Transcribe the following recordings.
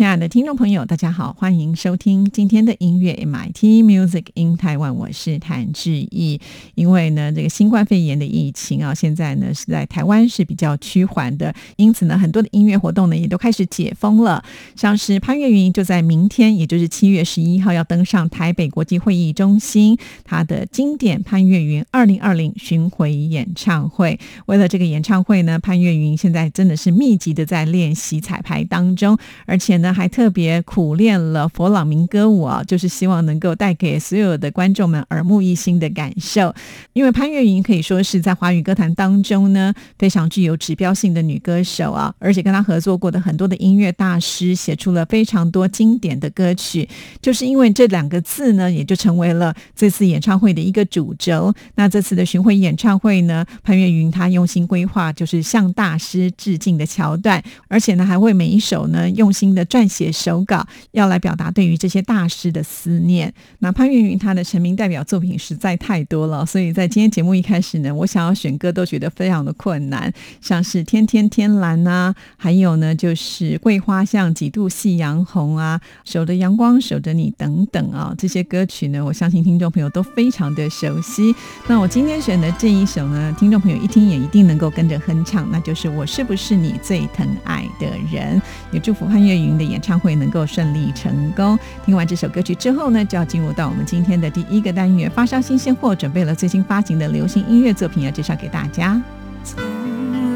亲爱的听众朋友，大家好，欢迎收听今天的音乐 MIT Music in Taiwan，我是谭志毅。因为呢，这个新冠肺炎的疫情啊，现在呢是在台湾是比较趋缓的，因此呢，很多的音乐活动呢也都开始解封了。像是潘越云就在明天，也就是七月十一号要登上台北国际会议中心，他的经典潘越云二零二零巡回演唱会。为了这个演唱会呢，潘越云现在真的是密集的在练习彩排当中，而且呢。还特别苦练了佛朗明歌舞啊，就是希望能够带给所有的观众们耳目一新的感受。因为潘越云可以说是在华语歌坛当中呢非常具有指标性的女歌手啊，而且跟她合作过的很多的音乐大师写出了非常多经典的歌曲。就是因为这两个字呢，也就成为了这次演唱会的一个主轴。那这次的巡回演唱会呢，潘越云她用心规划，就是向大师致敬的桥段，而且呢还为每一首呢用心的撰撰写手稿，要来表达对于这些大师的思念。那潘越云他的成名代表作品实在太多了，所以在今天节目一开始呢，我想要选歌都觉得非常的困难，像是《天天天蓝》啊，还有呢就是《桂花巷几度夕阳红》啊，《守着阳光守着你》等等啊，这些歌曲呢，我相信听众朋友都非常的熟悉。那我今天选的这一首呢，听众朋友一听也一定能够跟着哼唱，那就是《我是不是你最疼爱的人》。也祝福潘越云的。演唱会能够顺利成功。听完这首歌曲之后呢，就要进入到我们今天的第一个单元——发烧新鲜货，准备了最新发行的流行音乐作品要介绍给大家。从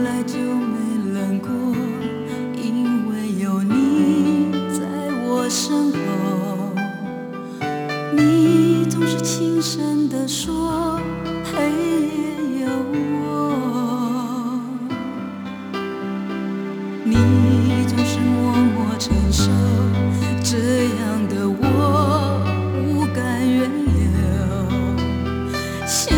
来就没冷过，因为有你在我身后。你总是轻声地说。烧承受这样的我，不敢远留。想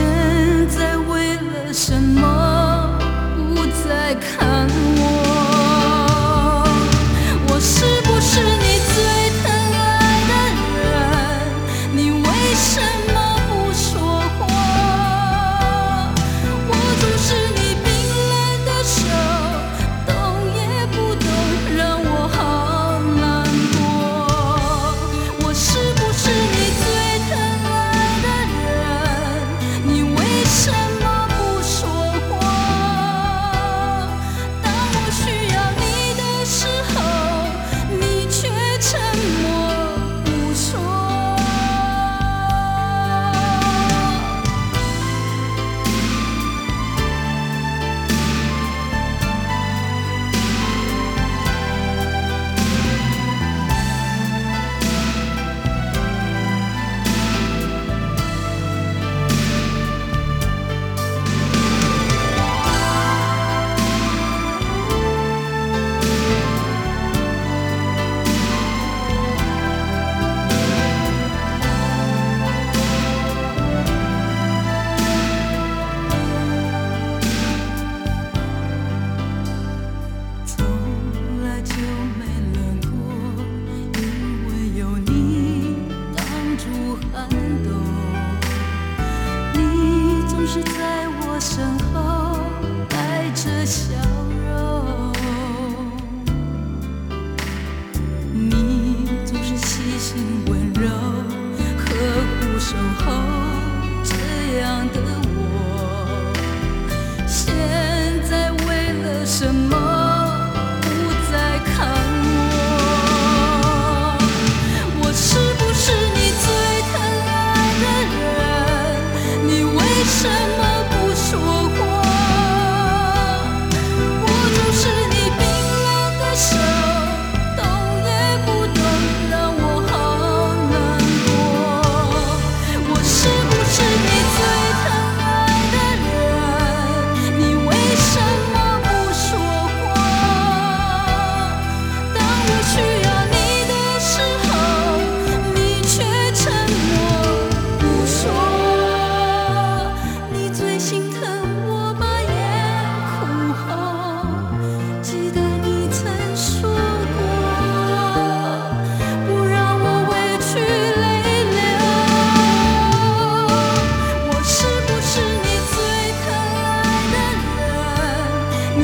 在我身后带着笑。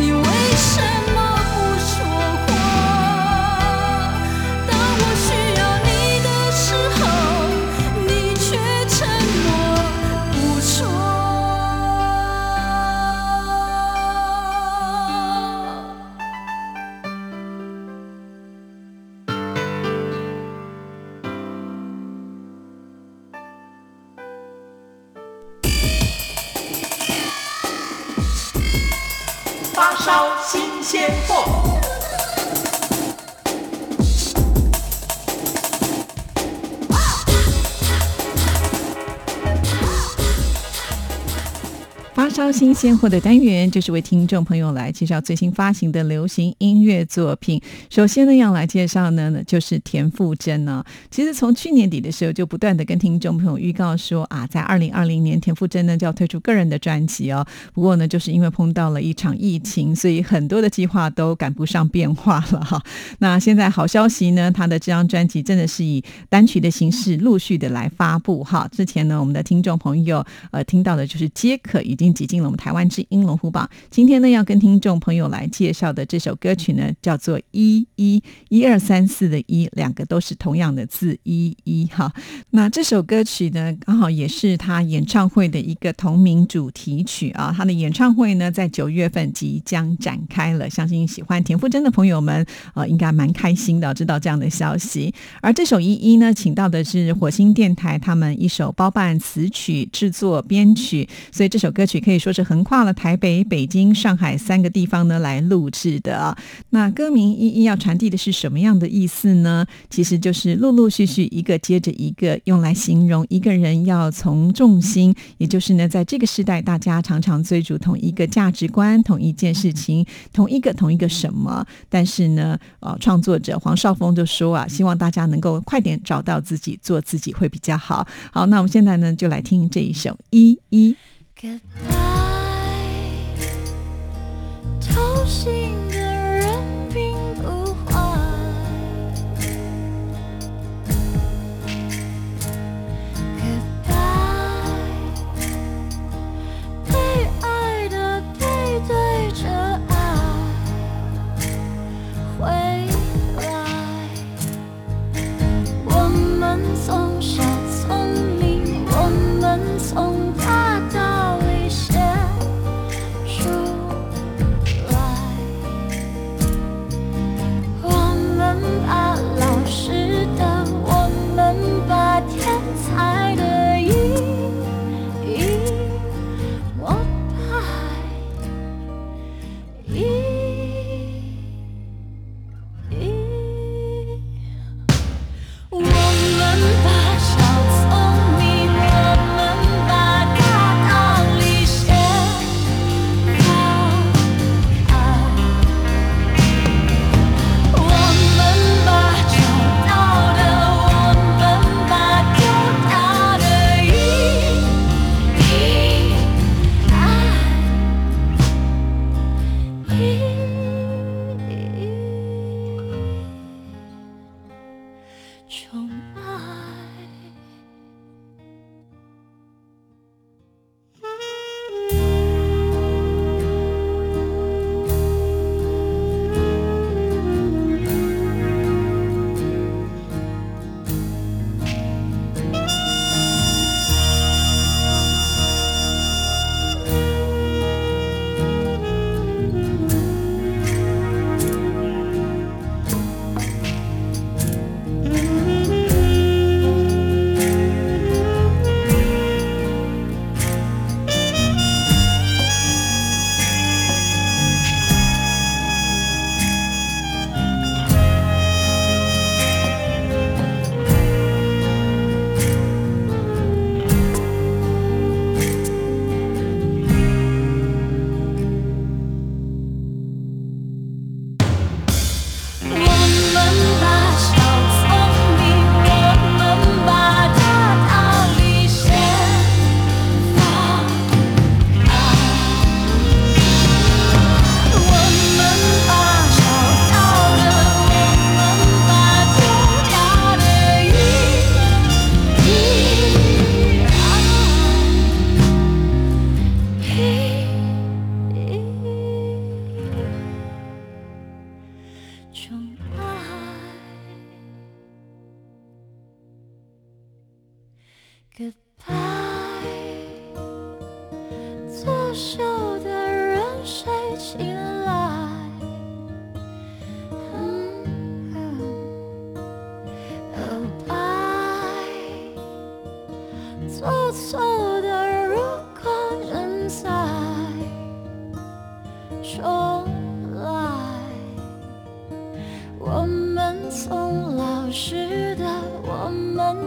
you 新鲜货的单元，就是为听众朋友来介绍最新发行的流行音乐作品。首先呢，要来介绍呢，就是田馥甄呢。其实从去年底的时候，就不断的跟听众朋友预告说啊，在二零二零年，田馥甄呢就要推出个人的专辑哦。不过呢，就是因为碰到了一场疫情，所以很多的计划都赶不上变化了哈。那现在好消息呢，他的这张专辑真的是以单曲的形式陆续的来发布哈。之前呢，我们的听众朋友呃听到的就是皆可已经。挤进了台湾之音龙虎榜。今天呢，要跟听众朋友来介绍的这首歌曲呢，叫做《一一一二三四》的一，两个都是同样的字一一哈。那这首歌曲呢，刚好也是他演唱会的一个同名主题曲啊。他的演唱会呢，在九月份即将展开了，相信喜欢田馥甄的朋友们呃，应该蛮开心的，知道这样的消息。而这首一一呢，请到的是火星电台他们一首包办词曲、制作、编曲，所以这首歌曲。可以说是横跨了台北、北京、上海三个地方呢来录制的。那歌名一一要传递的是什么样的意思呢？其实就是陆陆续续一个接着一个，用来形容一个人要从重心，也就是呢，在这个时代，大家常常追逐同一个价值观、同一件事情、同一个同一个什么。但是呢，呃，创作者黄少峰就说啊，希望大家能够快点找到自己，做自己会比较好。好，那我们现在呢，就来听这一首一一。心。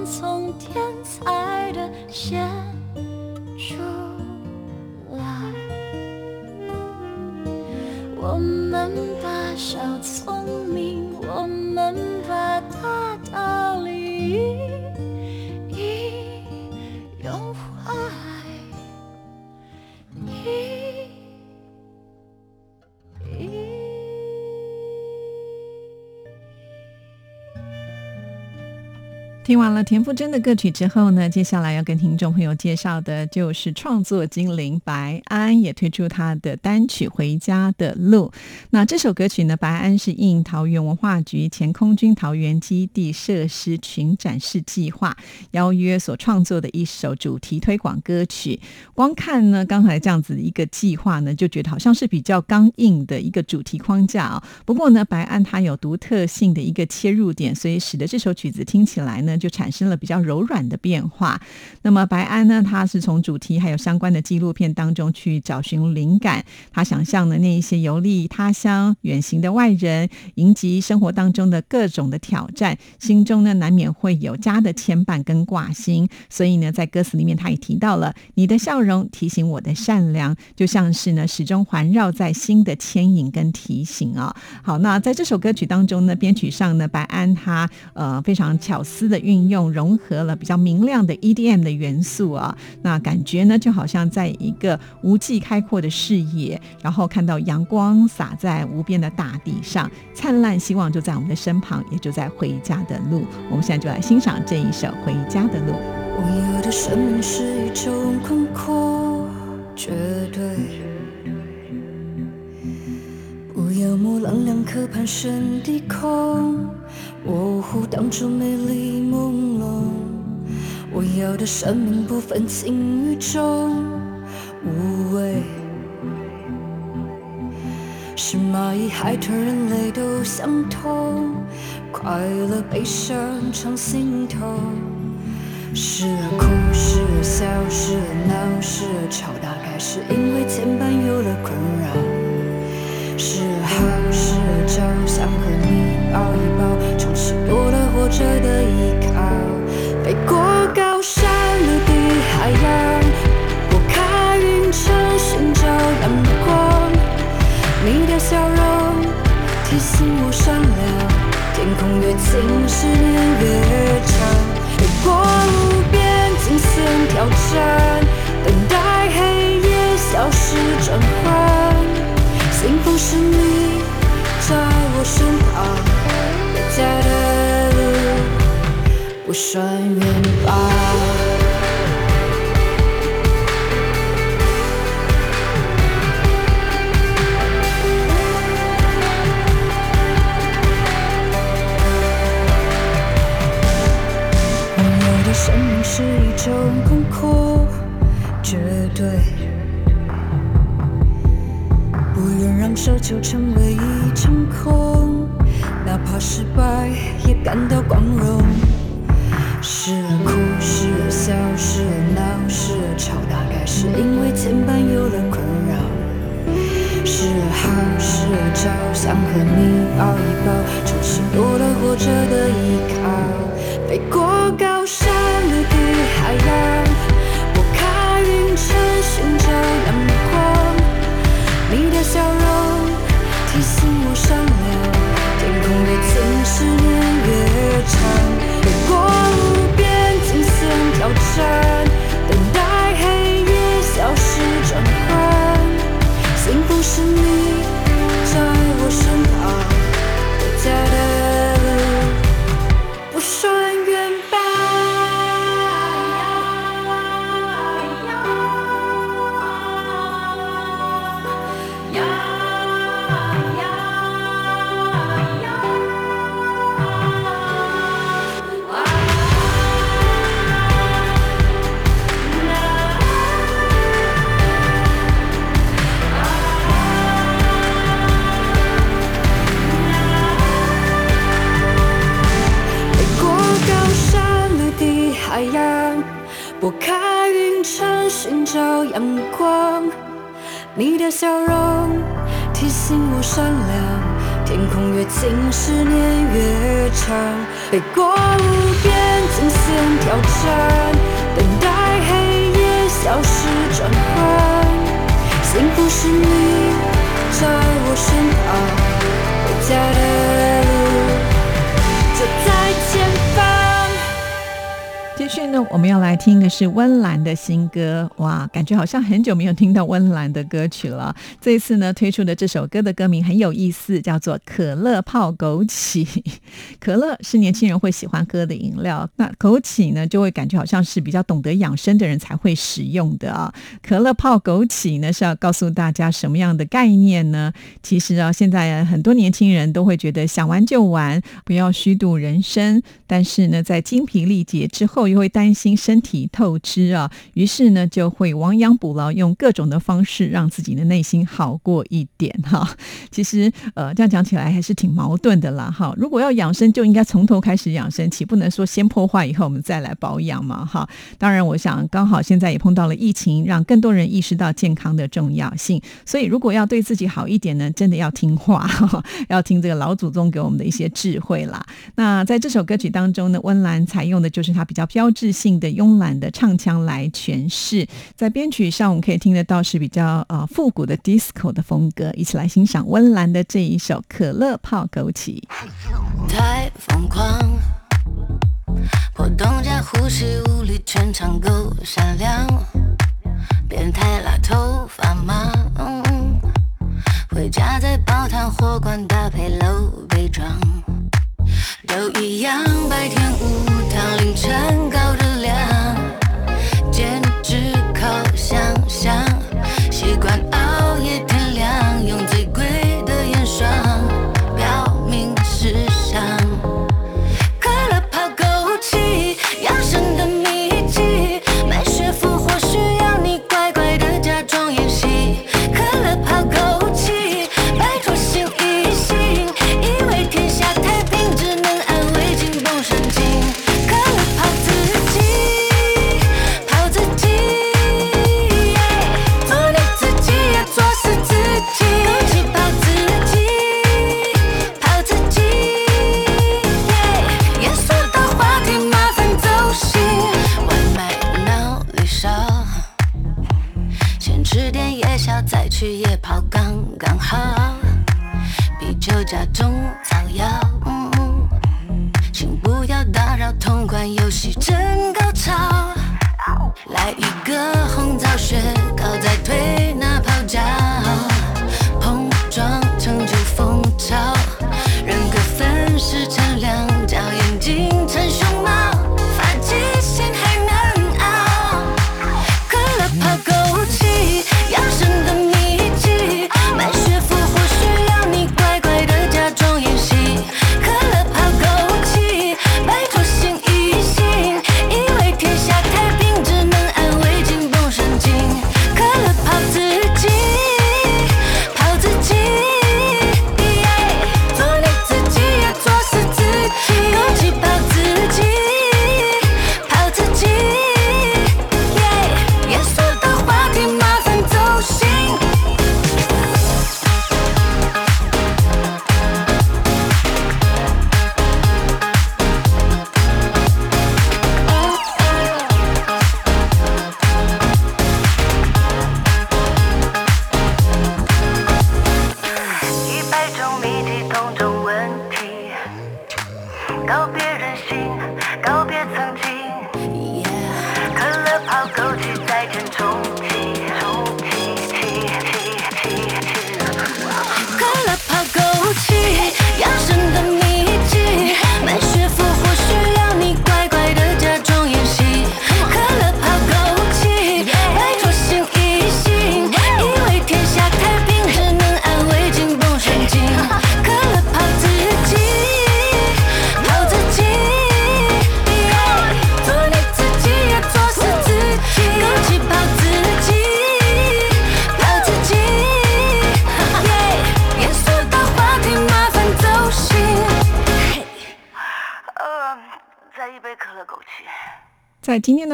从天才的线出来，我们把小错听完了田馥甄的歌曲之后呢，接下来要跟听众朋友介绍的就是创作精灵白安也推出他的单曲《回家的路》。那这首歌曲呢，白安是应桃园文化局前空军桃园基地设施群展示计划邀约所创作的一首主题推广歌曲。光看呢，刚才这样子一个计划呢，就觉得好像是比较刚硬的一个主题框架啊、不过呢，白安他有独特性的一个切入点，所以使得这首曲子听起来呢，就产生了比较柔软的变化。那么白安呢，他是从主题还有相关的纪录片当中去找寻灵感，他想象的那一些游历他乡、远行的外人，迎击生活当中的各种的挑战，心中呢难免会有家的牵绊跟挂心。所以呢，在歌词里面他也提到了你的笑容提醒我的善良，就像是呢始终环绕在心的牵引跟提醒啊、好，那在这首歌曲当中呢，编曲上呢，白安他呃非常巧思的运用，融合了比较明亮的 EDM 的元素啊，那感觉呢就好像在一个无际开阔的视野，然后看到阳光洒在无边的大地上，灿烂希望就在我们的身旁，也就在回家的路。我们现在就来欣赏这一首《回家的路》。我有的生命是一种空阔绝对，不要模棱两可攀升低空，模糊当初美丽朦胧。我要的生命不分轻与重，无畏。是蚂蚁、海豚、人类都相同，快乐、悲伤常心头。时而哭，时而笑，时而闹，时而吵，大概是因为牵绊有了困扰。时而好，时而糟，想和你抱一抱，重新多了活着的依靠。飞过高山、陆地、海洋，拨开云层，寻找阳光。你的笑容提醒我善良，天空越近，思念越长。越过无边惊险挑战，路温歌。哇，感觉好像很久没有听到温岚的歌曲了。这一次呢，推出的这首歌的歌名很有意思，叫做《可乐泡枸杞》。可乐是年轻人会喜欢喝的饮料，那枸杞呢，就会感觉好像是比较懂得养生的人才会使用的啊。可乐泡枸杞呢，是要告诉大家什么样的概念呢？其实啊，现在很多年轻人都会觉得想玩就玩，不要虚度人生。但是呢，在精疲力竭之后，又会担心身体透支啊，于是是呢就会亡羊补牢，用各种的方式让自己的内心好过一点哈。其实呃，这样讲起来还是挺矛盾的啦哈。如果要养生，就应该从头开始养生，岂不能说先破坏以后我们再来保养嘛哈？当然，我想刚好现在也碰到了疫情，让更多人意识到健康的重要性。所以如果要对自己好一点呢，真的要听话，要听这个老祖宗给我们的一些智慧啦。那在这首歌曲当中呢，温岚采用的就是它比较标志。性的慵懒的唱腔来诠释，在编曲上我们可以听得到是比较呃复古的 disco 的风格，一起来欣赏温岚的这一首《可乐泡枸杞》。太疯狂，破洞加呼吸无力，全场够闪亮，变态辣头发吗？回家再煲汤火罐搭配露背装。都一样，白天无糖，凌晨高热量，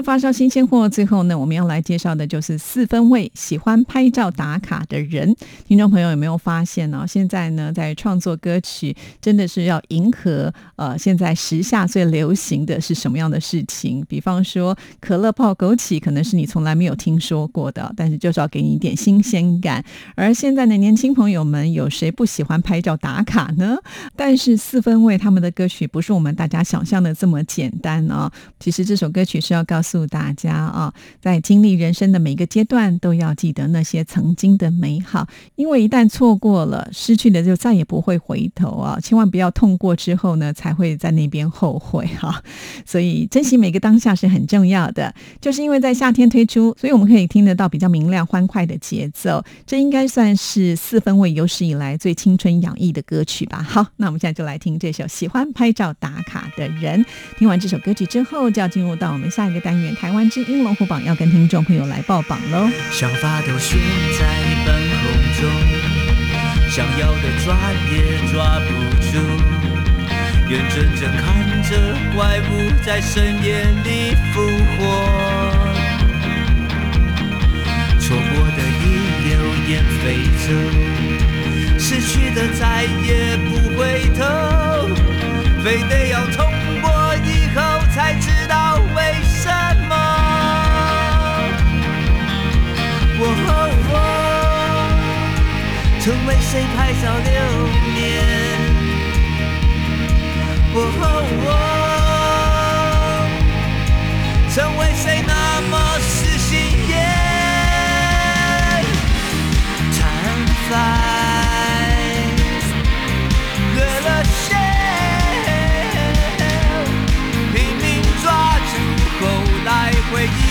的发烧新鲜货，最后呢，我们要来介绍的就是四分卫喜欢拍照打卡的人。听众朋友有没有发现呢？现在呢，在创作歌曲，真的是要迎合呃现在时下最流行的是什么样的事情？比方说可乐泡枸杞，可能是你从来没有听说过的，但是就是要给你一点新鲜感。而现在的年轻朋友们，有谁不喜欢拍照打卡呢？但是四分卫他们的歌曲不是我们大家想象的这么简单啊！其实这首歌曲。是要告诉祝大家啊，在经历人生的每个阶段，都要记得那些曾经的美好，因为一旦错过了，失去的就再也不会回头啊！千万不要痛过之后呢，才会在那边后悔哈。所以珍惜每个当下是很重要的。就是因为在夏天推出，所以我们可以听得到比较明亮欢快的节奏，这应该算是四分卫有史以来最青春洋溢的歌曲吧。好，那我们现在就来听这首《喜欢拍照打卡的人》。听完这首歌曲之后，就要进入到我们。下一个单元，台湾之音龙虎榜要跟听众朋友来报榜喽。想法都悬在半空中，想要的抓也抓不住，眼睁睁看着怪物在深夜里复活，错过的已流言飞走，失去的再也不回头，非得要痛成为谁拍照留念？哦，成为谁那么死心眼？贪烦，越了线，拼命抓住后来回忆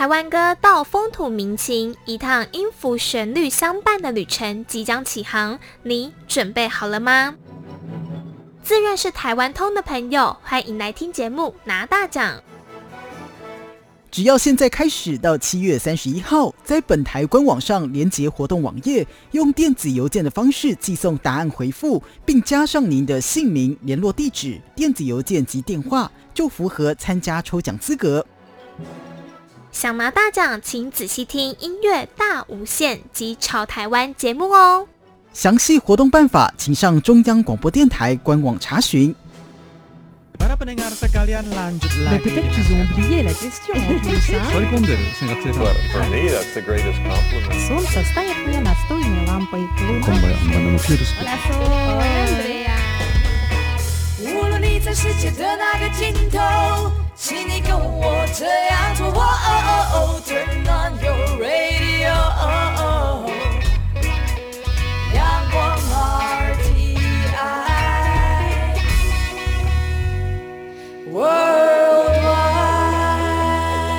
台湾歌到风土民情，一趟音符旋律相伴的旅程即将起航，你准备好了吗？自认是台湾通的朋友，欢迎来听节目拿大奖。只要现在开始到七月三十一号，在本台官网上连接活动网页，用电子邮件的方式寄送答案回复，并加上您的姓名、联络地址、电子邮件及电话，就符合参加抽奖资格。想拿大奖，请仔细听音乐大无限及潮台湾节目哦。详细活动办法，请上中央广播电台官网查询。在世界的那个尽头，请你跟我这样做。哦哦哦，Turn on your radio，阳光 RTI，。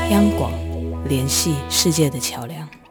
央广，联系世界的桥梁。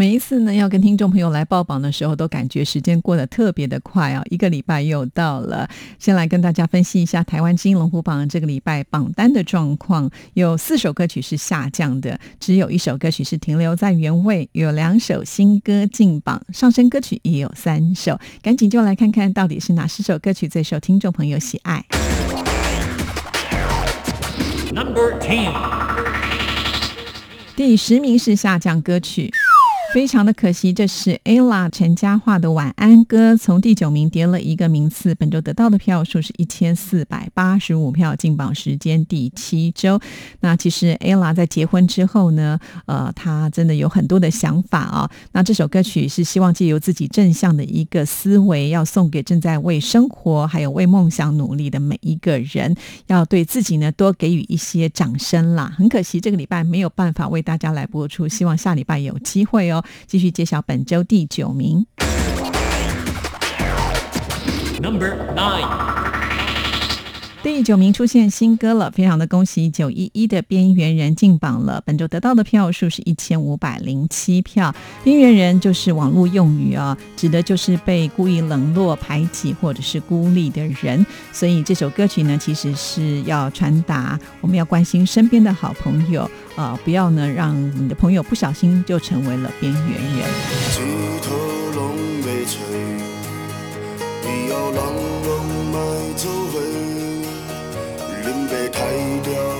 每一次呢要跟听众朋友来报榜的时候，都感觉时间过得特别的快啊！一个礼拜又到了，先来跟大家分析一下台湾金龙虎榜这个礼拜榜单的状况。有四首歌曲是下降的，只有一首歌曲是停留在原位，有两首新歌进榜，上升歌曲也有三首。赶紧就来看看到底是哪十首歌曲最受听众朋友喜爱。Number Ten，第十名是下降歌曲。非常的可惜，这是 ella 陈嘉桦的晚安歌，从第九名跌了一个名次。本周得到的票数是一千四百八十五票，进榜时间第七周。那其实 ella 在结婚之后呢，呃，她真的有很多的想法啊、那这首歌曲是希望借由自己正向的一个思维，要送给正在为生活还有为梦想努力的每一个人，要对自己呢多给予一些掌声啦。很可惜这个礼拜没有办法为大家来播出，希望下礼拜有机会哦。继续揭晓本周第九名。Number Nine，第九名出现新歌了，非常的恭喜九一一的边缘人进榜了。本周得到的票数是一千五百零七票。边缘人就是网络用语啊，指的就是被故意冷落、排挤或者是孤立的人。所以这首歌曲呢，其实是要传达我们要关心身边的好朋友，呃，不要呢让你的朋友不小心就成为了边缘人。恁要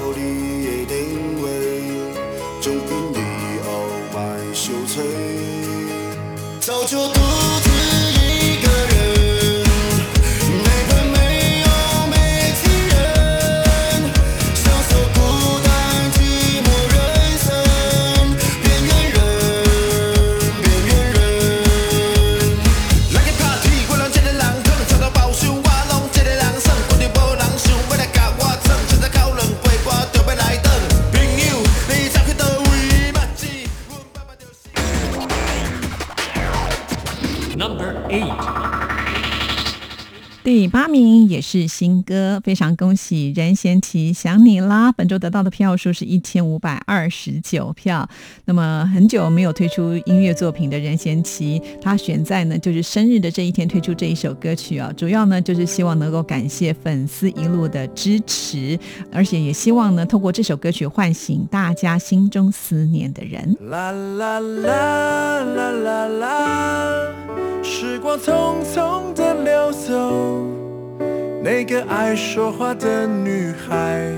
八名也是新歌，非常恭喜任贤齐想你啦！本周得到的票数是一千五百二十九票。那么很久没有推出音乐作品的任贤齐，他选在呢就是生日的这一天推出这一首歌曲啊，主要呢就是希望能够感谢粉丝一路的支持，而且也希望呢透过这首歌曲唤醒大家心中思念的人。啦啦啦啦啦啦，时光匆匆的流走，那个爱说话的女孩，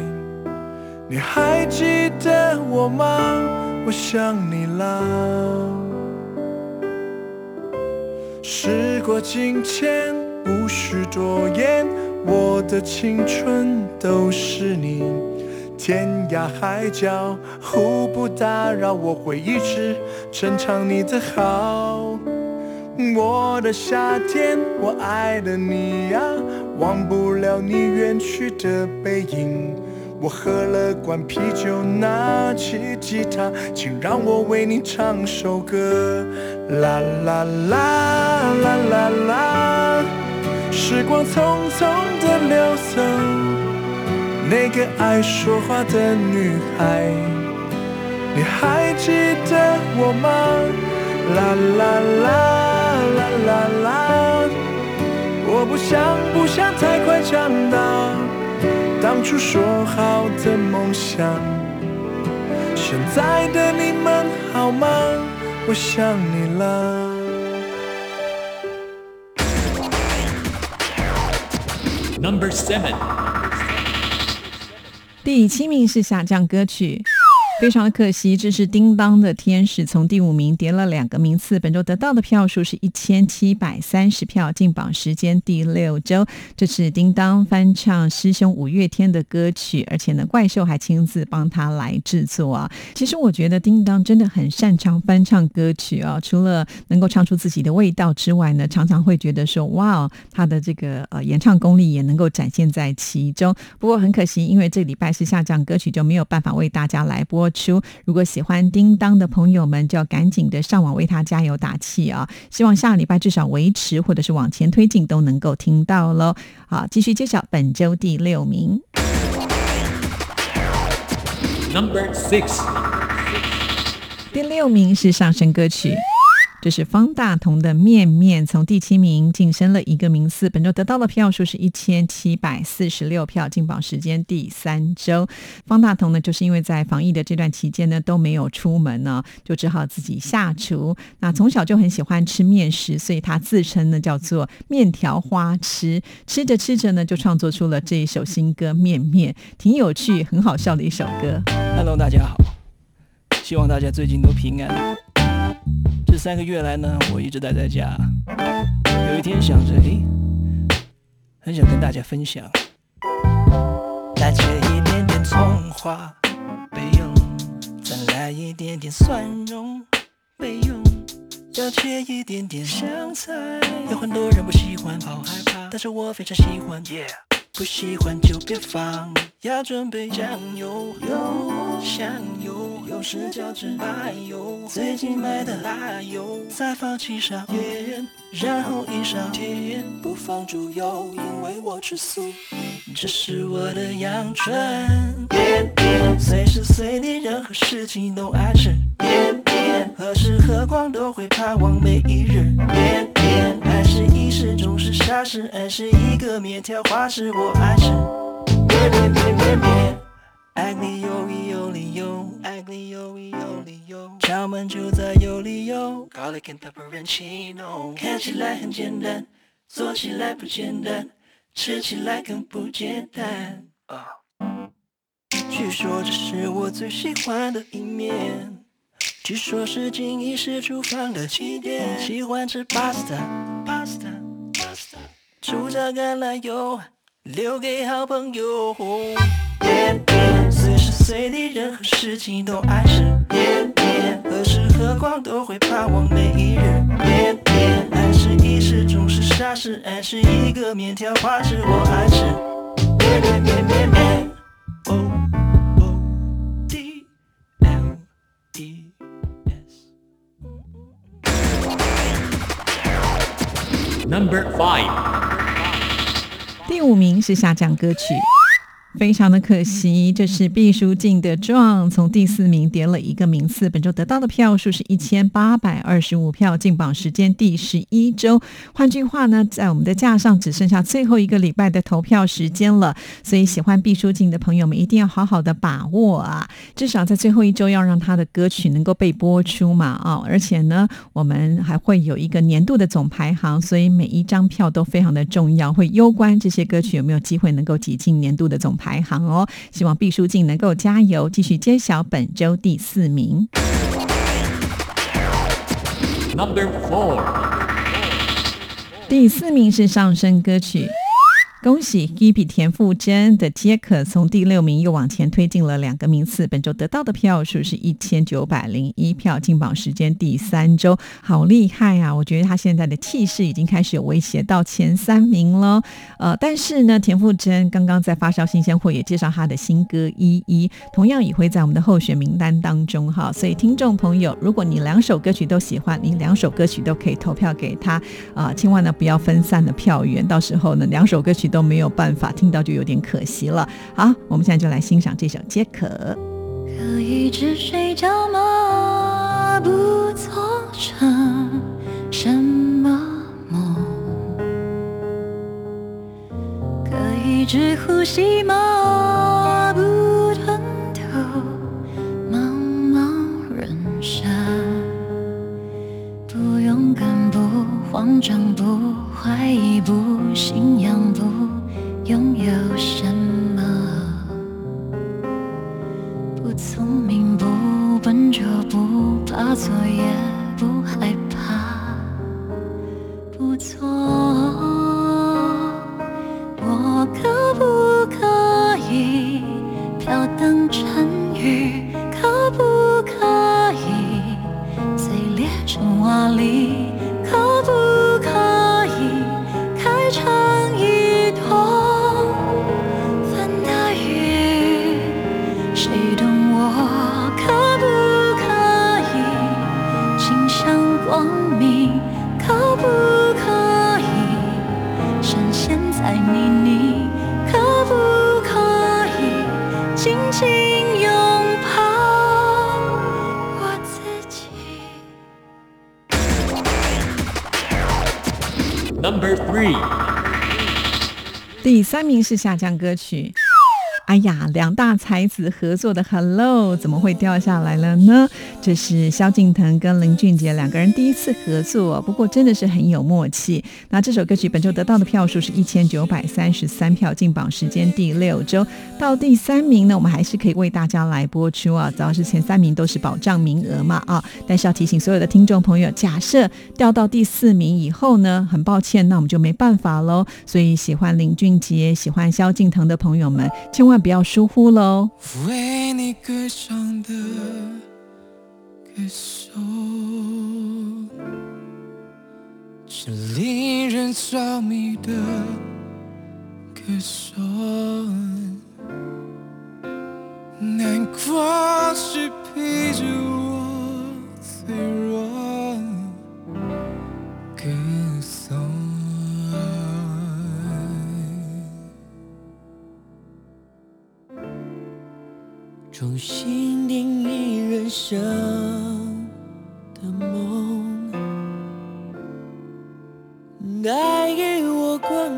你还记得我吗？我想你啦。时过境迁，无需多言，我的青春都是你。天涯海角互不打扰，我会一直珍藏你的好。我的夏天，我爱的你呀、忘不了你远去的背影。我喝了罐啤酒，拿起吉他，请让我为你唱首歌。啦啦啦啦啦啦，时光匆匆的流走，那个爱说话的女孩，你还记得我吗？啦啦啦啦啦啦，我不想不想太快长大。当初说好的梦想，现在的你们好吗？我想你了。Number seven，第七名是下降歌曲。非常的可惜，这是叮当的天使从第五名跌了两个名次。本周得到的票数是一千七百三十票，进榜时间第六周。这是叮当翻唱师兄五月天的歌曲，而且呢，怪兽还亲自帮他来制作啊。其实我觉得叮当真的很擅长翻唱歌曲啊，除了能够唱出自己的味道之外呢，常常会觉得说，哇，他的这个呃演唱功力也能够展现在其中。不过很可惜，因为这礼拜是下降歌曲，就没有办法为大家来播。出，如果喜欢叮当的朋友们，就要赶紧的上网为他加油打气啊！希望下礼拜至少维持或者是往前推进都能够听到喽。好，继续揭晓本周第六名，Number Six，第六名是上升歌曲。这是方大同的《面面》，从第七名晋升了一个名次，本周得到的票数是一千七百四十六票，进榜时间第三周。方大同呢，就是因为在防疫的这段期间呢都没有出门呢，就只好自己下厨。那从小就很喜欢吃面食，所以他自称呢叫做面条花痴。吃着吃着呢，就创作出了这一首新歌《面面》，挺有趣、很好笑的一首歌。Hello，大家好，希望大家最近都平安。这三个月来呢，我一直待在家。有一天想着，诶，很想跟大家分享。来切一点点葱花备用，再来一点点蒜蓉备用，要切一点点香菜。有很多人不喜欢，好害怕，但是我非常喜欢。不喜欢就别放，要准备酱油、油香油，有时叫芝麻油，最近买的辣油，再放七勺盐，然后一勺甜，不放猪油，因为我吃素，这是我的阳春面面，随时随地任何事情都爱吃。面面，何时何况都会盼望每一日。面面，爱是一时总是，爱是一个面条花式。我爱吃面面面面面，爱你有理有理由，爱你有理有理由，敲门就在有理由。Garlic and pepperoncino，看起来很简单，做起来不简单，吃起来更不简单。据说这是我最喜欢的一面，据说是经一是厨房的起点。喜欢吃 pasta，pasta，pasta，煮着橄榄油。留给好朋友。面面，随时随地，任何事情都爱吃面面，何时何况都会盼望每一日面面。爱是一时总是傻事，爱是一个面条花式，我爱吃面面面面面。O O D L E S，Number Five。第五名是下降歌曲。非常的可惜，这是毕书尽的《壮》，从第四名跌了一个名次。本周得到的票数是一千八百二十五票，进榜时间第十一周。换句话呢，在我们的架上只剩下最后一个礼拜的投票时间了。所以喜欢毕书尽的朋友们一定要好好的把握啊！至少在最后一周要让他的歌曲能够被播出嘛啊！而且呢，我们还会有一个年度的总排行，所以每一张票都非常的重要，会攸关这些歌曲有没有机会能够挤进年度的总。排行哦，希望毕书尽能够加油，继续揭晓本周第四名。Number four，第四名是上升歌曲。恭喜 Hebe 田馥甄的《皆可》从第六名又往前推进了两个名次，本周得到的票数是一千九百零一票，进榜时间第三周，好厉害啊！我觉得他现在的气势已经开始有威胁到前三名了。呃，但是呢，田馥甄刚刚在发烧新鲜货也介绍他的新歌《依依》，同样也会在我们的候选名单当中哈。所以听众朋友，如果你两首歌曲都喜欢，你两首歌曲都可以投票给他啊，千万呢不要分散了票源，到时候呢两首歌曲。都没有办法听到，就有点可惜了。好，我们现在就来欣赏这首《皆可》。可以只睡觉吗？不做成什么梦？可以只呼吸吗？不吞吐茫茫人生。不勇敢，不慌张，不怀疑，不信仰，不拥有三明是下降歌曲。哎呀，两大才子合作的《Hello》怎么会掉下来了呢？这是萧敬腾跟林俊杰两个人第一次合作，不过真的是很有默契。那这首歌曲本周得到的票数是一千九百三十三票，进榜时间第六周到第三名呢，我们还是可以为大家来播出啊，只要是前三名都是保障名额嘛啊。但是要提醒所有的听众朋友，假设掉到第四名以后呢，很抱歉，那我们就没办法喽。所以喜欢林俊杰、喜欢萧敬腾的朋友们，千万不要疏忽喽。为你歌唱的歌手，是令人着迷的歌颂。难过是陪着我脆弱歌颂。重新定义人生的梦，带给我光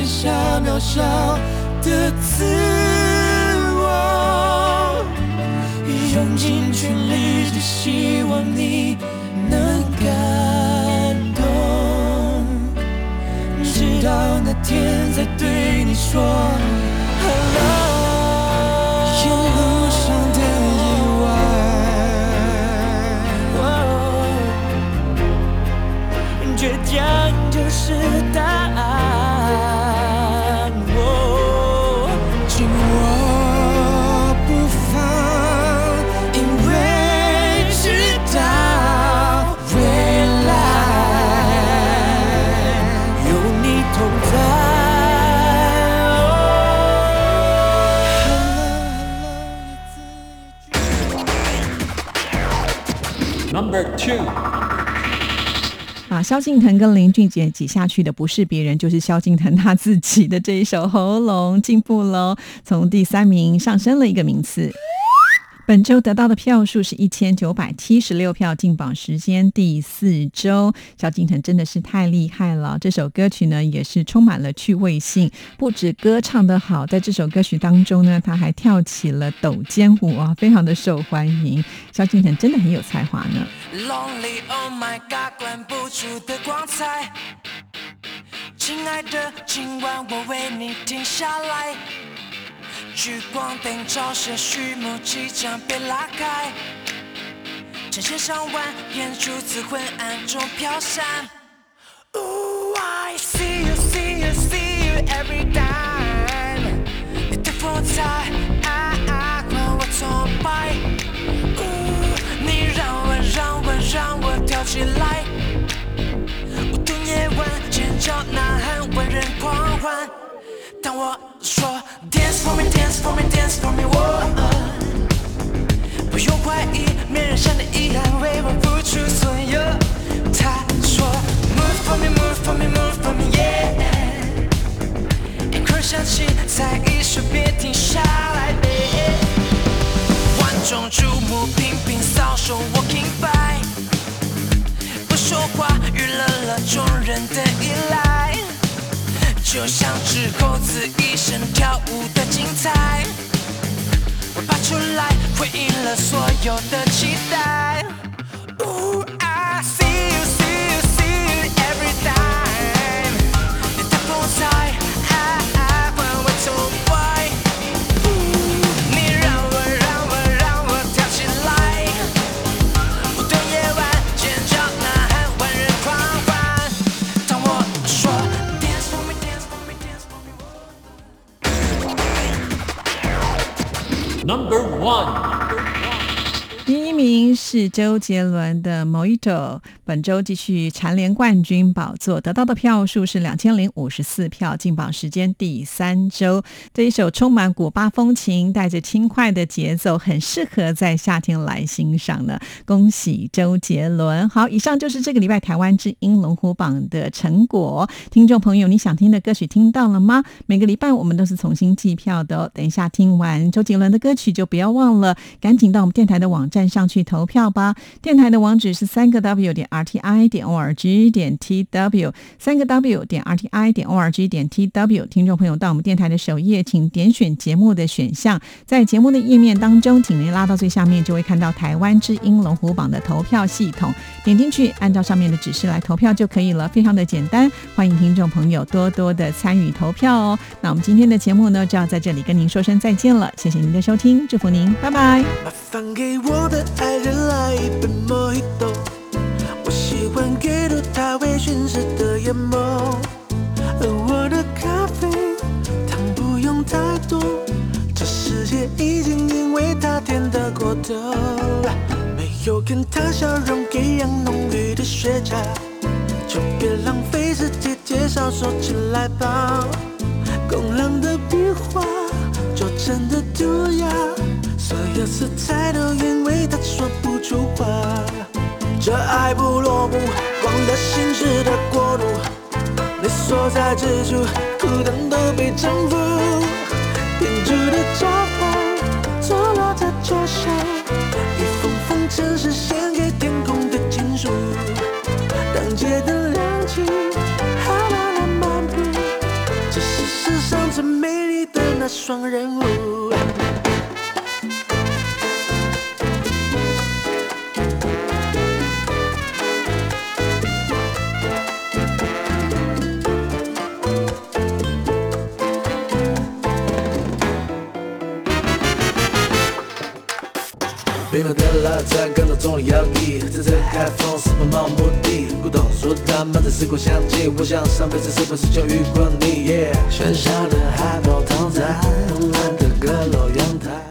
写下渺小的自我，用尽全力，只希望你能感动。直到那天再对你说 Hello。沿路啊，萧敬腾跟林俊杰挤下去的不是别人，就是萧敬腾他自己的这一首《喉咙》进步喽，从第三名上升了一个名次。本周得到的票数是一千九百七十六票，进榜时间第四周。萧敬腾真的是太厉害了，这首歌曲呢也是充满了趣味性，不止歌唱得好，在这首歌曲当中呢，他还跳起了抖肩舞啊，非常的受欢迎。萧敬腾真的很有才华呢。Lonely, oh my God，关不住的光彩。亲爱的，今晚我为你停下来。聚光灯照射序幕即将被拉开，成千上万眼珠子昏暗中飘散。Oh I see you, see you, see you every time。你的风采，啊啊，让我崇拜。Ooh，你让我让我让我跳起来。舞动夜晚，尖叫呐喊，万人狂欢。当我说 Dance for me, dance for me, dance for me，我不用怀疑，没人像你一样为我付出所有。他说 Move for me, move for me, move for me, yeah。音乐响起，再一首别停下来，baby。万众瞩目，频频扫手，Walking by，不说话，娱乐了众人的依赖。就像只猴子一生跳舞的精彩，我爬出来回应了所有的期待。是周杰伦的《Mojito》，本周继续蝉联冠军宝座，得到的票数是两千零五十四票，进榜时间第三周。这一首充满古巴风情、带着轻快的节奏，很适合在夏天来欣赏呢。恭喜周杰伦！好，以上就是这个礼拜台湾之音龙虎榜的成果。听众朋友，你想听的歌曲听到了吗？每个礼拜我们都是重新计票的哦。等一下听完周杰伦的歌曲，就不要忘了赶紧到我们电台的网站上去投票吧。电台的网址是三个 W 点 RTI 点 ORG 点 TW，三个 W 点 RTI 点 ORG 点 TW。听众朋友到我们电台的首页，请点选节目的选项，在节目的页面当中，请您拉到最下面，就会看到台湾之音龙虎榜的投票系统，点进去，按照上面的指示来投票就可以了，非常的简单。欢迎听众朋友多多的参与投票哦。那我们今天的节目呢，就要在这里跟您说声再见了，谢谢您的收听，祝福您，拜拜。麻烦给我的爱人来一杯 Mojito，我喜欢给入它微醺时的眼眸。而我的咖啡糖不用太多，这世界已经因为他甜得过头。没有跟他笑容一样浓郁的雪茄，就别浪费时间介绍，说起来吧。工人的笔画就真的涂鸦。所有色彩都因出发。这爱不落幕，光的心事的国度，你所在之处，孤单都被征服。编织的招牌，错落在桌上，一封封城市献给天空的情书。当街灯亮起，还慢慢漫步，这是世上最美丽的那双人舞。拉赞感到重力摇曳，在这开放是否漫无目的？古董书摊们在时光相近，我想上辈子是不是就遇过你？Yeah，喧嚣的海报躺在慵懒的阁楼阳台。